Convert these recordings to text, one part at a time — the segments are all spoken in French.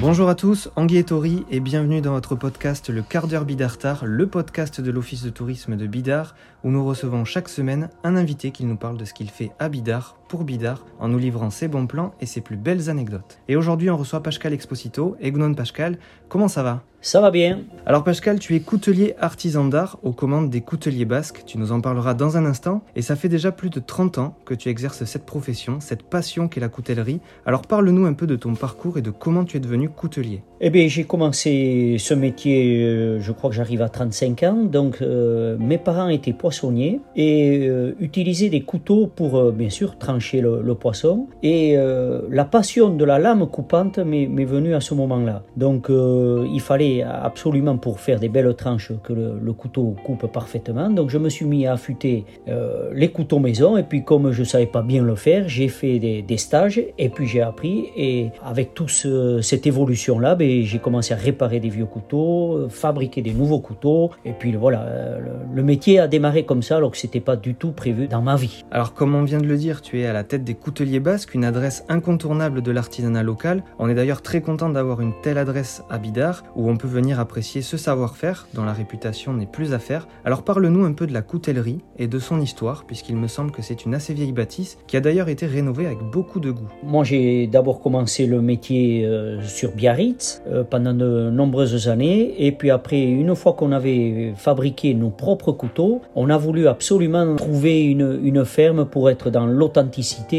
Bonjour à tous, Anguille et Tori et bienvenue dans votre podcast Le quart d'heure Bidartar, le podcast de l'Office de tourisme de Bidar, où nous recevons chaque semaine un invité qui nous parle de ce qu'il fait à Bidar, pour Bidar, en nous livrant ses bons plans et ses plus belles anecdotes. Et aujourd'hui on reçoit Pascal Exposito. Egnon Pascal, comment ça va? Ça va bien. Alors Pascal, tu es coutelier artisan d'art aux commandes des couteliers basques, tu nous en parleras dans un instant, et ça fait déjà plus de 30 ans que tu exerces cette profession, cette passion qu'est la coutellerie. Alors parle-nous un peu de ton parcours et de comment tu es devenu coutelier. Eh bien, j'ai commencé ce métier, euh, je crois que j'arrive à 35 ans. Donc, euh, mes parents étaient poissonniers et euh, utilisaient des couteaux pour, bien sûr, trancher le, le poisson. Et euh, la passion de la lame coupante m'est venue à ce moment-là. Donc, euh, il fallait absolument, pour faire des belles tranches, que le, couteau coupe parfaitement. Donc, je me suis mis à affûter euh, les couteaux maison. Et puis, comme je savais pas bien le faire, j'ai fait des, stages et puis j'ai appris. Et avec toute cette évolution-là, ben, j'ai commencé à réparer des vieux couteaux, fabriquer des nouveaux couteaux. Et puis voilà, le, le métier a démarré comme ça alors que c'était pas du tout prévu dans ma vie. Alors comme on vient de le dire, tu es à la tête des couteliers basques, une adresse incontournable de l'artisanat local. On est d'ailleurs très content d'avoir une telle adresse à Bidar, où on peut venir apprécier ce savoir-faire dont la réputation n'est plus à faire. Alors parle-nous un peu de la coutellerie et de son histoire, puisqu'il me semble que c'est une assez vieille bâtisse qui a d'ailleurs été rénovée avec beaucoup de goût. Moi, j'ai d'abord commencé le métier euh, sur Biarritz euh, pendant de nombreuses années. Et puis après, une fois qu'on avait fabriqué nos propres couteaux, on a voulu absolument trouver une, une ferme pour être dans l'authenticité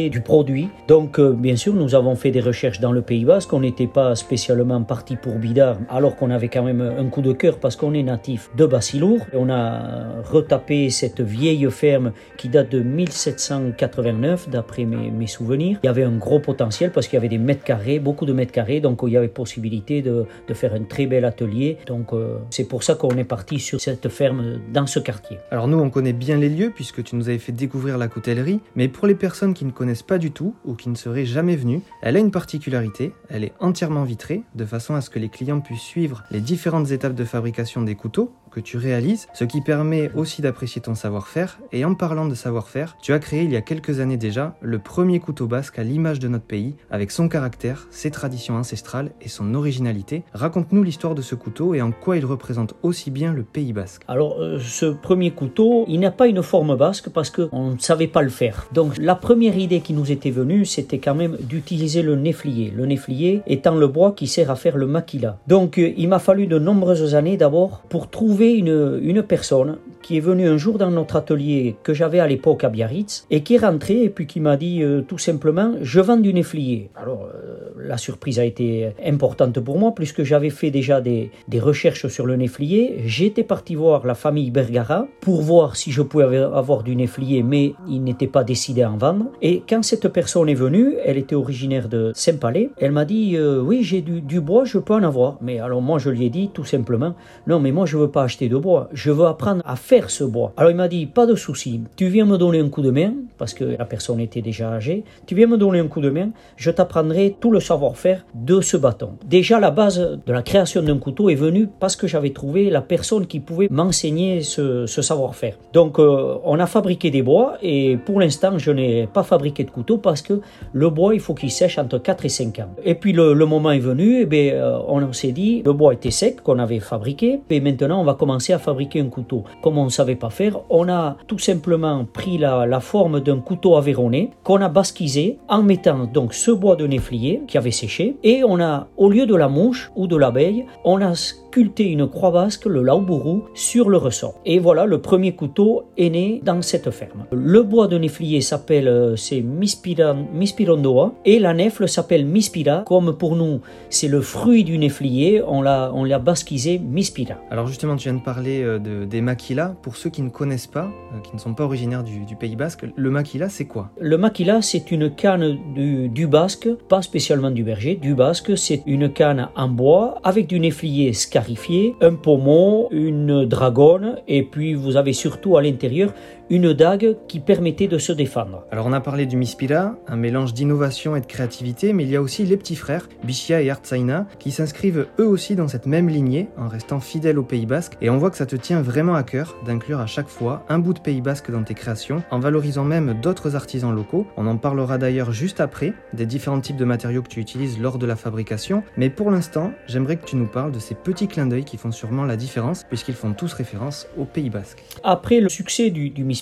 du produit. Donc, euh, bien sûr, nous avons fait des recherches dans le Pays Basque. On n'était pas spécialement parti pour Bidar, alors qu'on avait quand même un coup de cœur parce qu'on est natif de Bassilour. On a retapé cette vieille ferme qui date de 1789, d'après mes, souvenirs. Il y avait un gros potentiel parce qu'il y avait des mètres carrés, beaucoup de mètres carrés, donc il y avait possibilité de, de faire un très bel atelier. Donc euh, c'est pour ça qu'on est parti sur cette ferme dans ce quartier. Alors nous, on connaît bien les lieux puisque tu nous avais fait découvrir la coutellerie, mais pour les personnes qui ne connaissent pas du tout ou qui ne seraient jamais venues, elle a une particularité, elle est entièrement vitrée, de façon à ce que les clients puissent suivre les différentes étapes de fabrication des couteaux que tu réalises, ce qui permet aussi d'apprécier ton savoir-faire. Et en parlant de savoir-faire, tu as créé il y a quelques années déjà le premier couteau basque à l'image de notre pays, avec son caractère, ses traditions ancestrales et son originalité. Raconte-nous l'histoire de ce couteau et en quoi il représente aussi bien le Pays basque. Alors, euh, ce premier couteau, il n'a pas une forme basque parce qu'on ne savait pas le faire. Donc, la première idée qui nous était venue, c'était quand même d'utiliser le néflier. Le néflier étant le bois qui sert à faire le maquila. Donc, euh, il m'a fallu de nombreuses années d'abord pour trouver une, personne qui est venue un jour dans notre atelier que j'avais à l'époque à Biarritz et qui est rentré et puis qui m'a dit euh, tout simplement je vends du néflier. Alors euh, la surprise a été importante pour moi puisque j'avais fait déjà des, des recherches sur le néflier. J'étais parti voir la famille Bergara pour voir si je pouvais avoir du néflier mais il n'était pas décidé à en vendre. Et quand cette personne est venue, elle était originaire de Saint-Palais, elle m'a dit euh, oui j'ai du, du bois, je peux en avoir. Mais alors moi je lui ai dit tout simplement non mais moi je veux pas acheter de bois, je veux apprendre à faire ce bois. Alors il m'a dit, pas de souci, tu viens me donner un coup de main, parce que la personne était déjà âgée, tu viens me donner un coup de main, je t'apprendrai tout le savoir-faire de ce bâton. Déjà la base de la création d'un couteau est venue parce que j'avais trouvé la personne qui pouvait m'enseigner ce, savoir-faire. Donc euh, on a fabriqué des bois et pour l'instant je n'ai pas fabriqué de couteau parce que le bois il faut qu'il sèche entre 4 et 5 ans. Et puis le, moment est venu, et bien, euh, on s'est dit, le bois était sec qu'on avait fabriqué, et maintenant on va commencer à fabriquer un couteau. Comme on savait pas faire, on a tout simplement pris la, la forme d'un couteau aveyronné qu'on a basquisé en mettant donc ce bois de néflier qui avait séché et on a, au lieu de la mouche ou de l'abeille, on a sculpté une croix basque, le laobourou, sur le ressort. Et voilà, le premier couteau est né dans cette ferme. Le bois de néflier s'appelle, euh, c'est Mispirondoa et la nefle s'appelle Mispira. Comme pour nous, c'est le fruit du néflier, on l'a, on l'a basquisé Mispira. Alors justement, tu viens de parler euh, de, des maquilas. Pour ceux qui ne connaissent pas, euh, qui ne sont pas originaires du, du Pays Basque, le maquila, c'est quoi? Le maquila, c'est une canne du, du basque, pas spécialement du berger, du basque. C'est une canne en bois avec du néflier un pommeau, une dragonne, et puis vous avez surtout à l'intérieur une dague qui permettait de se défendre. Alors on a parlé du Mispira, un mélange d'innovation et de créativité, mais il y a aussi les petits frères, Bichia et Artsaina, qui s'inscrivent eux aussi dans cette même lignée en restant fidèles au Pays Basque. Et on voit que ça te tient vraiment à cœur d'inclure à chaque fois un bout de Pays Basque dans tes créations, en valorisant même d'autres artisans locaux. On en parlera d'ailleurs juste après, des différents types de matériaux que tu utilises lors de la fabrication. Mais pour l'instant, j'aimerais que tu nous parles de ces petits clins d'œil qui font sûrement la différence, puisqu'ils font tous référence au Pays Basque. Après le succès du, du Mispira,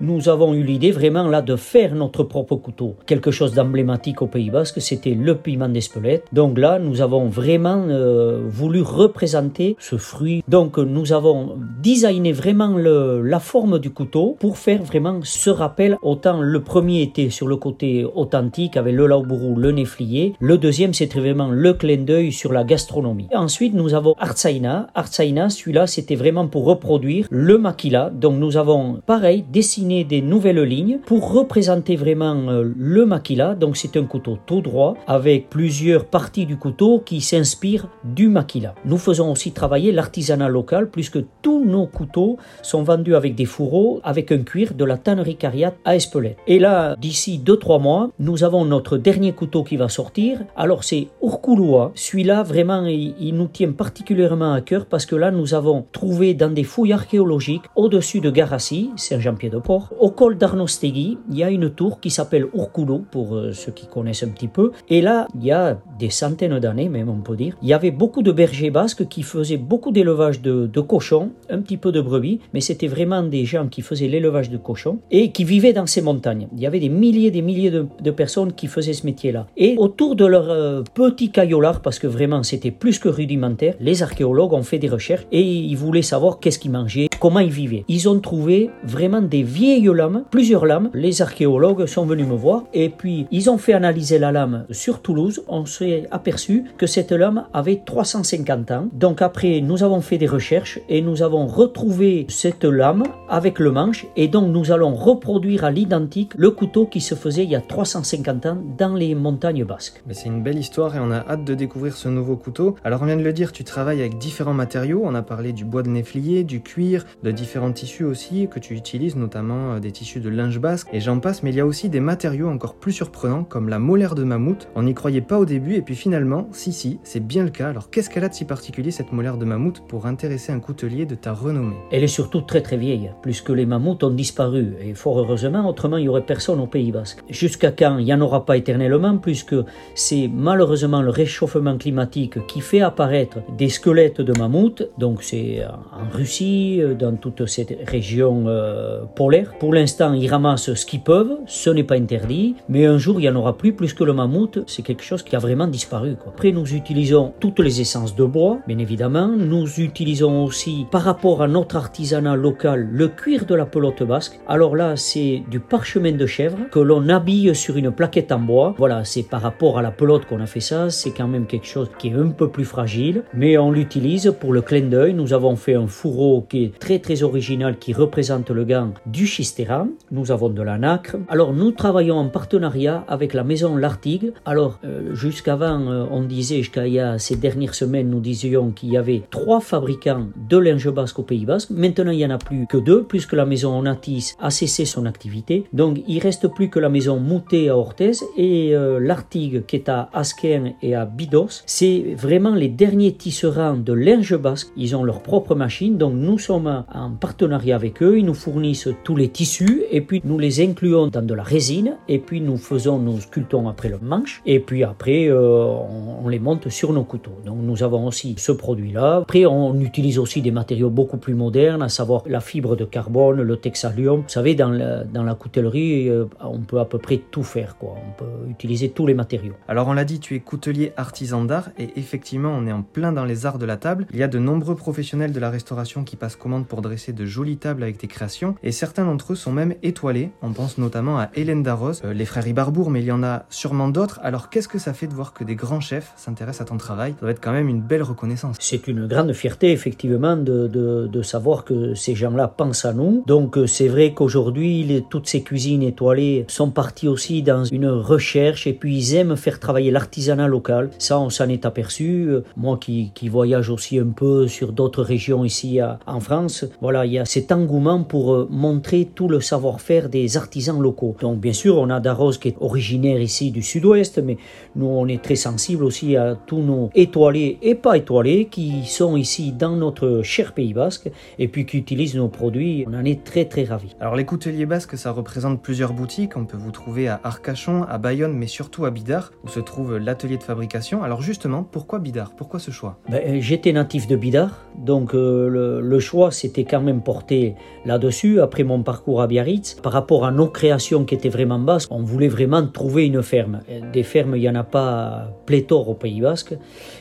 nous avons eu l'idée vraiment là de faire notre propre couteau. Quelque chose d'emblématique au Pays Basque, c'était le piment d'Espelette. Donc là, nous avons vraiment euh, voulu représenter ce fruit. Donc nous avons designé vraiment la forme du couteau pour faire vraiment ce rappel. Autant le premier était sur le côté authentique avec le laobourou, le néflier. Le deuxième, c'était vraiment le clin d'œil sur la gastronomie. Ensuite, nous avons Artsaina. Artsaina, celui-là, c'était vraiment pour reproduire le maquila. Donc nous avons, pareil, dessiné des nouvelles lignes pour représenter vraiment euh, le maquila. Donc c'est un couteau tout droit avec plusieurs parties du couteau qui s'inspirent du maquila. Nous faisons aussi travailler l'artisanat local puisque tous nos couteaux sont vendus avec des fourreaux avec un cuir de la tannerie Cariat à Espelette. Et là, d'ici 2-3 mois, nous avons notre dernier couteau qui va sortir. Alors c'est Urkulua. Celui-là, vraiment, il, il nous tient particulièrement à cœur parce que là, nous avons trouvé dans des fouilles archéologiques au-dessus de Garassi, Saint-Jean-Pied-de-Port, au col d'Arnostegui, il y a une tour qui s'appelle Urkulo, pour euh, ceux qui connaissent un petit peu. Et là, il y a des centaines d'années, même on peut dire, il y avait beaucoup de bergers basques qui faisaient beaucoup d'élevage de, de cochons, un petit peu de brebis, mais c'était vraiment des gens qui faisaient l'élevage de cochons et qui vivaient dans ces montagnes. Il y avait des milliers et des milliers de, de personnes qui faisaient ce métier-là. Et autour de leur euh, petit caillolard, parce que vraiment c'était plus que rudimentaire, les archéologues ont fait des recherches et ils voulaient savoir qu'est-ce qu'ils mangeaient, comment ils vivaient. Ils ont trouvé vraiment des vieilles lames, plusieurs lames. Les archéologues sont venus me voir et puis ils ont fait analyser la lame sur Toulouse. On s'est aperçu que cette lame avait 350 ans. Donc après, nous avons fait des recherches et nous avons retrouvé cette lame avec le manche et donc nous allons reproduire à l'identique le couteau qui se faisait il y a 350 ans dans les montagnes basques. Mais c'est une belle histoire et on a hâte de découvrir ce nouveau couteau. Alors on vient de le dire, tu travailles avec différents matériaux. On a parlé du bois de néflier, du cuir, de différents tissus aussi que tu utilises, notamment euh, des tissus de linge basque et j'en passe. Mais il y a aussi des matériaux encore plus surprenants comme la molaire de mammouth. On n'y croyait pas au début et puis finalement, si si, c'est bien le cas. Alors qu'est-ce qu'elle a de si particulier cette molaire de mammouth pour intéresser un coutelier de ta renommée? Elle est surtout très très vieille, puisque les mammouths ont disparu, et fort heureusement, autrement il n'y aurait personne au Pays Basque. Jusqu'à quand Il n'y en aura pas éternellement, puisque c'est malheureusement le réchauffement climatique qui fait apparaître des squelettes de mammouths, donc c'est en Russie, dans toute cette région euh, polaire. Pour l'instant, ils ramassent ce qu'ils peuvent, ce n'est pas interdit, mais un jour il n'y en aura plus, plus que le mammouth, c'est quelque chose qui a vraiment disparu. Quoi. Après, nous utilisons toutes les essences de bois, bien évidemment. Nous utilisons aussi, par rapport à notre artisanat local, le cuir de la pelote basque. Alors là, c'est du parchemin de chèvre que l'on habille sur une plaquette en bois. Voilà, c'est par rapport à la pelote qu'on a fait ça. C'est quand même quelque chose qui est un peu plus fragile, mais on l'utilise pour le clin d'œil. Nous avons fait un fourreau qui est très très original, qui représente le gant du schistera. Nous avons de la nacre. Alors nous travaillons en partenariat avec la maison L'Artigue. Alors euh, jusqu'avant, euh, on disait, jusqu'à ces dernières semaines, nous disions qu'il y avait trois fabricants de linge basque au Pays Basque. Maintenant, il n'y en a plus que deux, puisque la maison Onatis a cessé son activité. Donc, il reste plus que la maison Moutet à Orthez et euh, l'Artigue qui est à Asquin et à Bidos. C'est vraiment les derniers tisserands de linge basque. Ils ont leur propre machine, donc nous sommes en partenariat avec eux. Ils nous fournissent tous les tissus et puis nous les incluons dans de la résine et puis nous faisons, nous sculptons après le manche et puis après euh, on, on les monte sur nos couteaux. Donc nous avons aussi ce produit-là. Après, on utilise aussi des matériaux beaucoup plus modernes, à savoir la fibre de carbone, le texalium. Vous savez, dans la, dans la coutellerie, euh, on peut à peu près tout faire. Quoi. On peut utiliser tous les matériaux. Alors on l'a dit, tu es coutelier artisan d'art et effectivement on est en plein dans les arts de la table. Il y a de nombreux professionnels de la restauration qui passent commande pour dresser de jolies tables avec tes créations et certains d'entre eux sont même étoilés. On pense notamment à Hélène Darros, euh, les frères Ibarbour, mais il y en a sûrement d'autres. Alors qu'est-ce que ça fait de voir que des grands chefs s'intéressent à ton travail? Ça doit être quand même une belle reconnaissance. C'est une grande fierté, effectivement, de, de, savoir que ces gens-là pensent à nous. Donc, euh, c'est vrai qu'aujourd'hui, toutes ces cuisines étoilées sont parties aussi dans une recherche et puis ils aiment faire travailler l'artisanat local. Ça, on s'en est aperçu. Euh, Moi qui, qui voyage aussi un peu sur d'autres régions ici en France, France, voilà, il y a cet engouement pour euh, montrer tout le savoir-faire des artisans locaux. Donc bien sûr, on a Darros qui est originaire ici du sud-ouest, mais nous on est très sensible aussi à tous nos étoilés et pas étoilés qui sont ici dans notre cher Pays Basque et puis qui utilisent nos produits. On en est très très ravis. Alors les couteliers basques, ça représente plusieurs boutiques. On peut vous trouver à Arcachon, à Bayonne, mais surtout à Bidart, où se trouve l'atelier de fabrication. Alors justement, pourquoi Bidart? Pourquoi ce choix? Ben, J'étais natif de Bidart, donc euh, le, le, choix s'était quand même porté là-dessus, après mon parcours à Biarritz. Par rapport à nos créations qui étaient vraiment basques, on voulait vraiment trouver une ferme. Des fermes, il n'y en a pas pléthore au Pays Basque.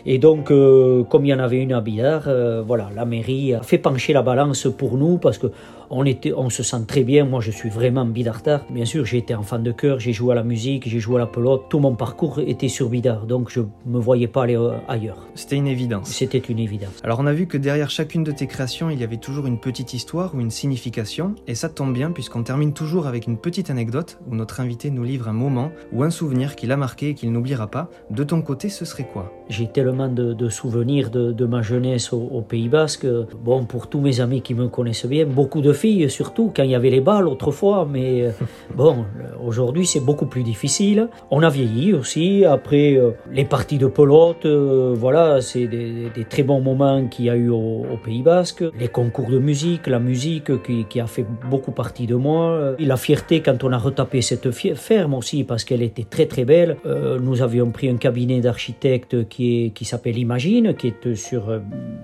Et donc, euh, comme il y en avait une à Bidart, euh, voilà, la mairie a fait pencher la balance pour nous parce que on, était, on se sent très bien. Moi, je suis vraiment bidartard. Bien sûr, j'ai été enfant de cœur, j'ai joué à la musique, j'ai joué à la pelote. Tout mon parcours était sur bidart, donc je me voyais pas aller euh, ailleurs. C'était une évidence. C'était une évidence. Alors, on a vu que derrière chacune de tes créations, il y avait toujours une petite histoire ou une signification, et ça tombe bien puisqu'on termine toujours avec une petite anecdote où notre invité nous livre un moment ou un souvenir qui l'a marqué et qu'il n'oubliera pas. De ton côté, ce serait quoi? J'ai tellement de, souvenirs de, ma jeunesse au, Pays Basque. Bon, pour tous mes amis qui me connaissent bien, beaucoup de filles surtout, quand il y avait les balles autrefois, mais euh, bon, aujourd'hui c'est beaucoup plus difficile. On a vieilli aussi, après euh, les parties de pelote, euh, voilà, c'est des, très bons moments qu'il y a eu au, Pays Basque. Les concours de musique, la musique qui, a fait beaucoup partie de moi. Et la fierté quand on a retapé cette ferme aussi, parce qu'elle était très très belle. nous avions pris un cabinet d'architectes qui, qui s'appelle Imagine, qui est sur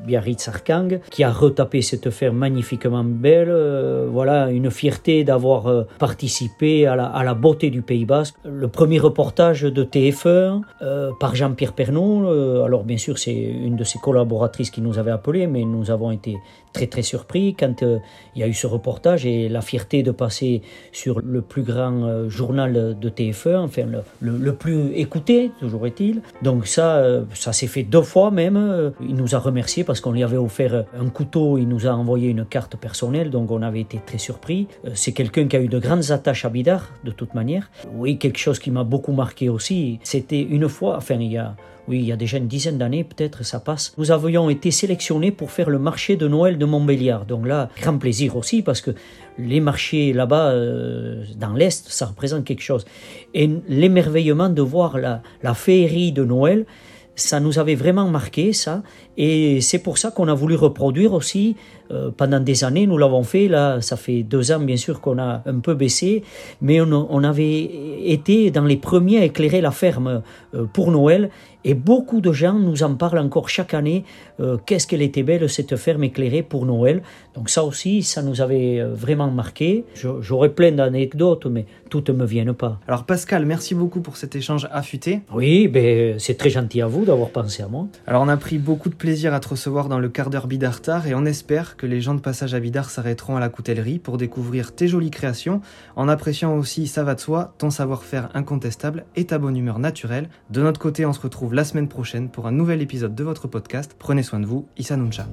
Biarritz-Arkang, qui a retapé cette ferme magnifiquement belle euh, voilà, une fierté d'avoir euh, participé à la, beauté du Pays Basque. Le premier reportage de TF1 euh, par Jean-Pierre Pernaud, alors bien sûr c'est une de ses collaboratrices qui nous avait appelé, mais nous avons été très très surpris quand il y a eu ce reportage et la fierté de passer sur le plus grand journal de TF1, enfin le, plus écouté, toujours est-il. Donc ça, ça s'est fait deux fois même. Il nous a remercié parce qu'on lui avait offert un couteau, il nous a envoyé une carte personnelle, donc on avait été très surpris. Euh, c'est quelqu'un qui a eu de grandes attaches à Bidar, de toute manière. Oui, quelque chose qui m'a beaucoup marqué aussi, c'était une fois, enfin il y a oui, il y a déjà une dizaine d'années, peut-être ça passe, nous avions été sélectionnés pour faire le marché de Noël de Montbéliard. Donc là, grand plaisir aussi, parce que les marchés là-bas, euh, dans l'Est, ça représente quelque chose. Et l'émerveillement de voir la, la féerie de Noël, ça nous avait vraiment marqué, ça. Et c'est pour ça qu'on a voulu reproduire aussi euh, pendant des années, nous l'avons fait. Là, ça fait deux ans, bien sûr, qu'on a un peu baissé, mais on, avait été dans les premiers à éclairer la ferme euh, pour Noël. Et beaucoup de gens nous en parlent encore chaque année. Euh, qu'est-ce qu'elle était belle, cette ferme éclairée pour Noël. Donc ça aussi, ça nous avait vraiment marqué. J'aurais plein d'anecdotes, mais toutes ne me viennent pas. Alors Pascal, merci beaucoup pour cet échange affûté. Oui, ben, c'est très gentil à vous d'avoir pensé à moi. Alors on a pris beaucoup de plaisir à te recevoir dans le quart d'heure Bidartar et on espère que les gens de passage à Bidart s'arrêteront à la coutellerie pour découvrir tes jolies créations, en appréciant aussi, ça va de soi, ton savoir-faire incontestable et ta bonne humeur naturelle. De notre côté, on se retrouve la semaine prochaine pour un nouvel épisode de votre podcast. Prenez soin de vous, Issa Nuncha.